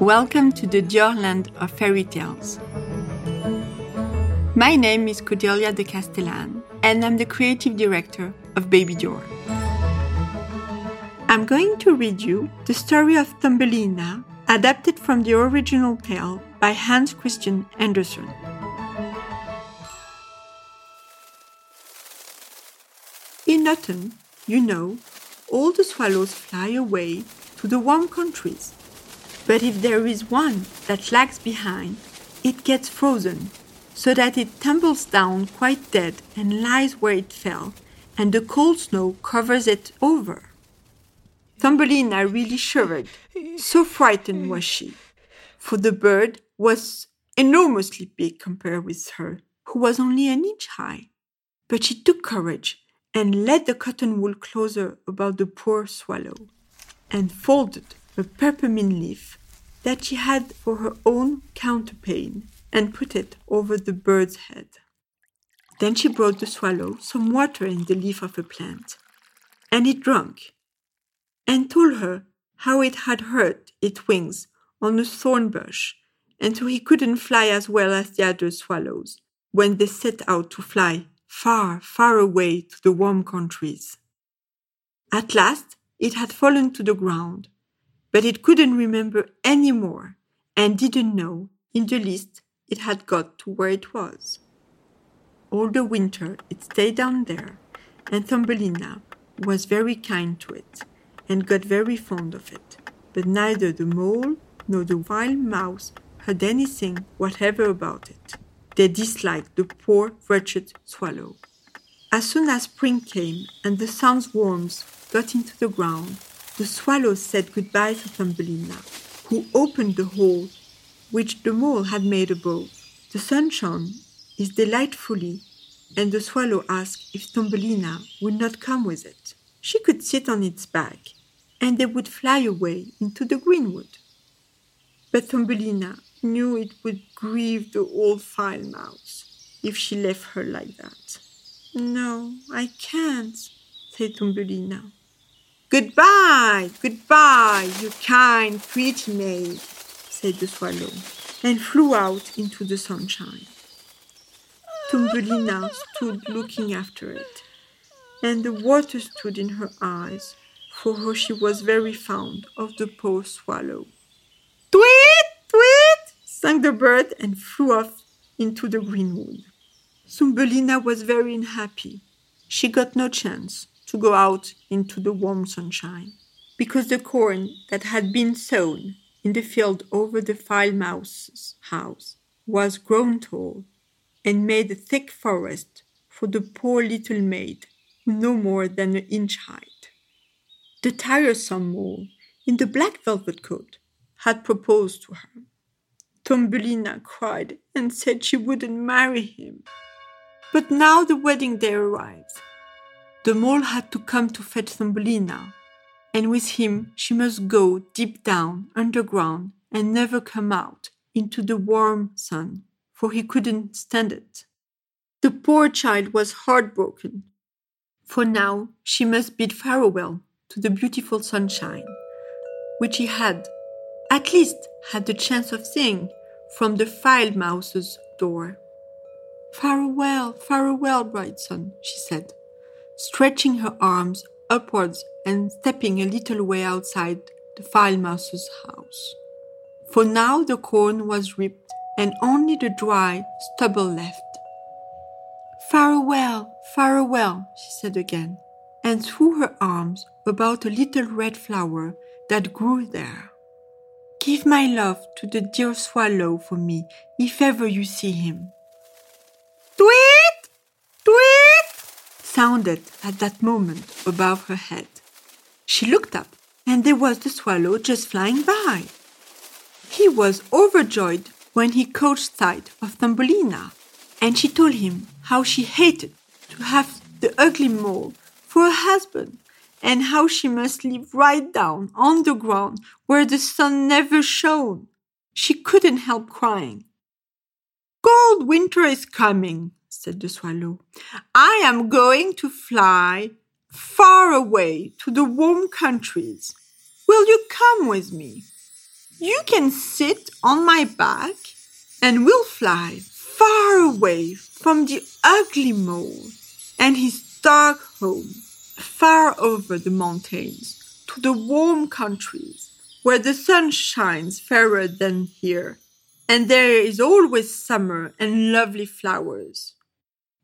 Welcome to the Dior land of fairy tales. My name is Cordelia de Castellane, and I'm the creative director of Baby Dior. I'm going to read you the story of Thumbelina, adapted from the original tale by Hans Christian Andersen. In autumn, you know, all the swallows fly away to the warm countries but if there is one that lags behind, it gets frozen, so that it tumbles down quite dead and lies where it fell, and the cold snow covers it over. Thumbelina really shivered, so frightened was she, for the bird was enormously big compared with her, who was only an inch high. But she took courage and led the cotton wool closer about the poor swallow, and folded a peppermint leaf that she had for her own counterpane and put it over the bird's head. Then she brought the swallow some water in the leaf of a plant, and it drank, and told her how it had hurt its wings on a thorn bush, and so he couldn't fly as well as the other swallows when they set out to fly far, far away to the warm countries. At last it had fallen to the ground, but it couldn't remember any more and didn't know in the least it had got to where it was. All the winter it stayed down there, and Thumbelina was very kind to it and got very fond of it. But neither the mole nor the wild mouse heard anything whatever about it. They disliked the poor wretched swallow. As soon as spring came and the sun's warmth got into the ground, the swallow said goodbye to Thumbelina, who opened the hole which the mole had made above. The sun shone is delightfully, and the swallow asked if Thumbelina would not come with it. She could sit on its back, and they would fly away into the greenwood. But Thumbelina knew it would grieve the old file mouse if she left her like that. No, I can't, said Thumbelina. Goodbye, goodbye, you kind, pretty maid, said the swallow, and flew out into the sunshine. Thumbelina stood looking after it, and the water stood in her eyes, for she was very fond of the poor swallow. Tweet, tweet, sang the bird and flew off into the greenwood. Thumbelina was very unhappy. She got no chance to go out into the warm sunshine, because the corn that had been sown in the field over the file mouse's house was grown tall and made a thick forest for the poor little maid, no more than an inch height. The tiresome mole in the black velvet coat had proposed to her. Thumbelina cried and said she wouldn't marry him. But now the wedding day arrived, the mole had to come to fetch Thumbelina, and with him she must go deep down underground and never come out into the warm sun, for he couldn't stand it. The poor child was heartbroken, for now she must bid farewell to the beautiful sunshine, which he had, at least, had the chance of seeing from the file mouse's door. Farewell, farewell, bright sun, she said stretching her arms upwards and stepping a little way outside the file mouse's house. For now the corn was reaped and only the dry stubble left. Farewell, farewell, she said again, and threw her arms about a little red flower that grew there. Give my love to the dear swallow for me if ever you see him. Tweet! Sounded at that moment above her head. She looked up, and there was the swallow just flying by. He was overjoyed when he caught sight of Thumbelina, and she told him how she hated to have the ugly mole for a husband, and how she must live right down on the ground where the sun never shone. She couldn't help crying. Cold winter is coming, said the swallow. I am going to fly far away to the warm countries. Will you come with me? You can sit on my back and we'll fly far away from the ugly mole and his dark home, far over the mountains to the warm countries where the sun shines fairer than here, and there is always summer and lovely flowers.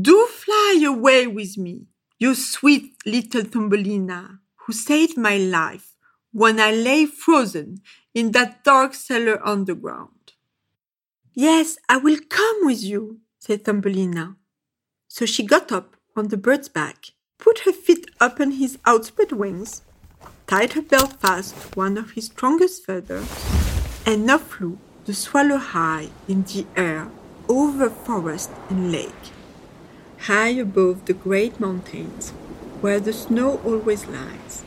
Do fly away with me, you sweet little Thumbelina, who saved my life when I lay frozen in that dark cellar underground. Yes, I will come with you, said Thumbelina. So she got up on the bird's back, put her feet up on his outspread wings, tied her belt fast to one of his strongest feathers, and off flew the swallow high in the air over forest and lake, high above the great mountains where the snow always lies,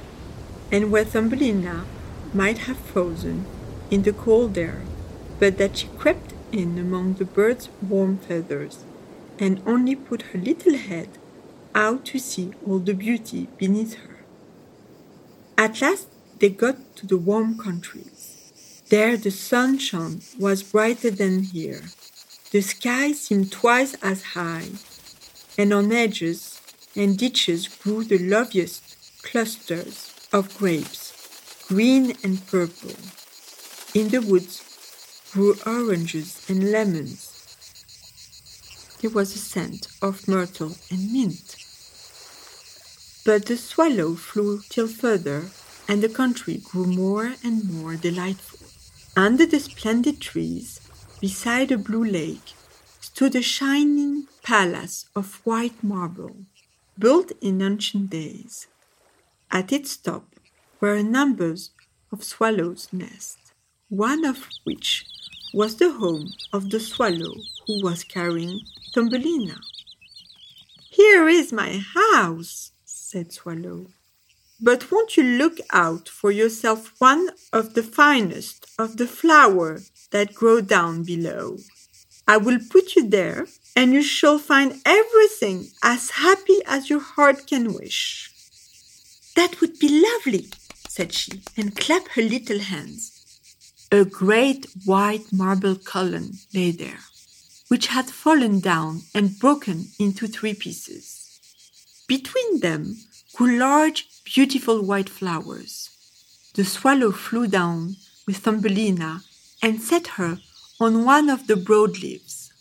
and where Thumbelina might have frozen in the cold air, but that she crept in among the bird's warm feathers, and only put her little head out to see all the beauty beneath her. At last they got to the warm countries. There the sunshine was brighter than here. The sky seemed twice as high, and on edges and ditches grew the loveliest clusters of grapes, green and purple. In the woods grew oranges and lemons. There was a scent of myrtle and mint. But the swallow flew still further, and the country grew more and more delightful. Under the splendid trees, beside a blue lake, stood a shining palace of white marble, built in ancient days. At its top were numbers of swallows' nests, one of which was the home of the swallow who was carrying Thumbelina. Here is my house, said Swallow. But won't you look out for yourself one of the finest of the flowers that grow down below? I will put you there, and you shall find everything as happy as your heart can wish. That would be lovely, said she, and clapped her little hands. A great white marble column lay there, which had fallen down and broken into three pieces. Between them grew large, beautiful white flowers. The swallow flew down with Thumbelina and set her on one of the broad leaves.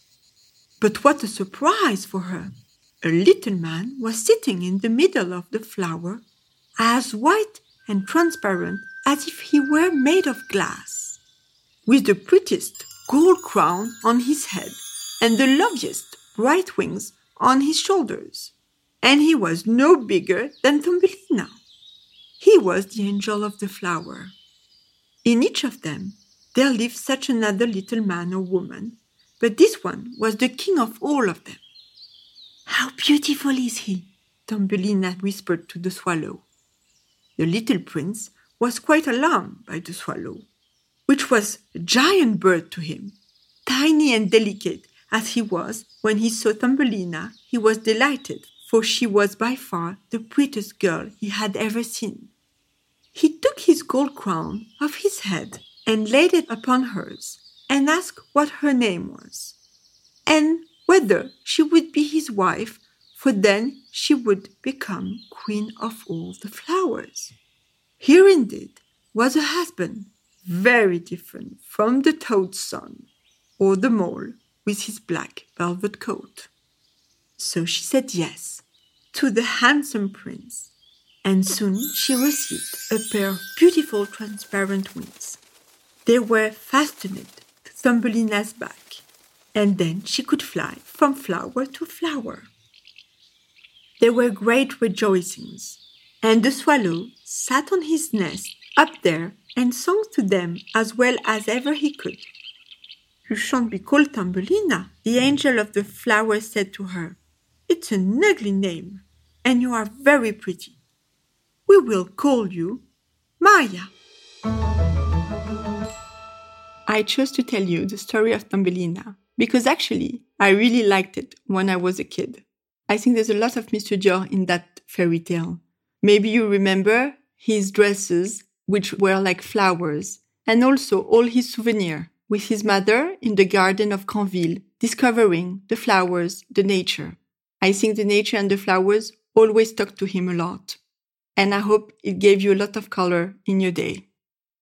But what a surprise for her! A little man was sitting in the middle of the flower, as white and transparent as if he were made of glass, with the prettiest gold crown on his head and the loveliest bright wings on his shoulders and he was no bigger than Thumbelina. He was the angel of the flower. In each of them there lived such another little man or woman, but this one was the king of all of them. How beautiful is he! Thumbelina whispered to the swallow. The little prince was quite alarmed by the swallow, which was a giant bird to him. Tiny and delicate as he was when he saw Thumbelina, he was delighted for she was by far the prettiest girl he had ever seen. He took his gold crown off his head and laid it upon hers, and asked what her name was, and whether she would be his wife, for then she would become queen of all the flowers. Here indeed was a husband very different from the toad's son, or the mole with his black velvet coat. So she said yes to the handsome prince, and soon she received a pair of beautiful transparent wings. They were fastened to Thumbelina's back, and then she could fly from flower to flower. There were great rejoicings, and the swallow sat on his nest up there and sang to them as well as ever he could. You shan't be called Thumbelina, the angel of the flowers said to her. It's an ugly name, and you are very pretty. We will call you Maya. I chose to tell you the story of Thumbelina because actually I really liked it when I was a kid. I think there's a lot of Mr. Dior in that fairy tale. Maybe you remember his dresses, which were like flowers, and also all his souvenirs with his mother in the garden of Granville, discovering the flowers, the nature. I think the nature and the flowers always talk to him a lot. And I hope it gave you a lot of color in your day.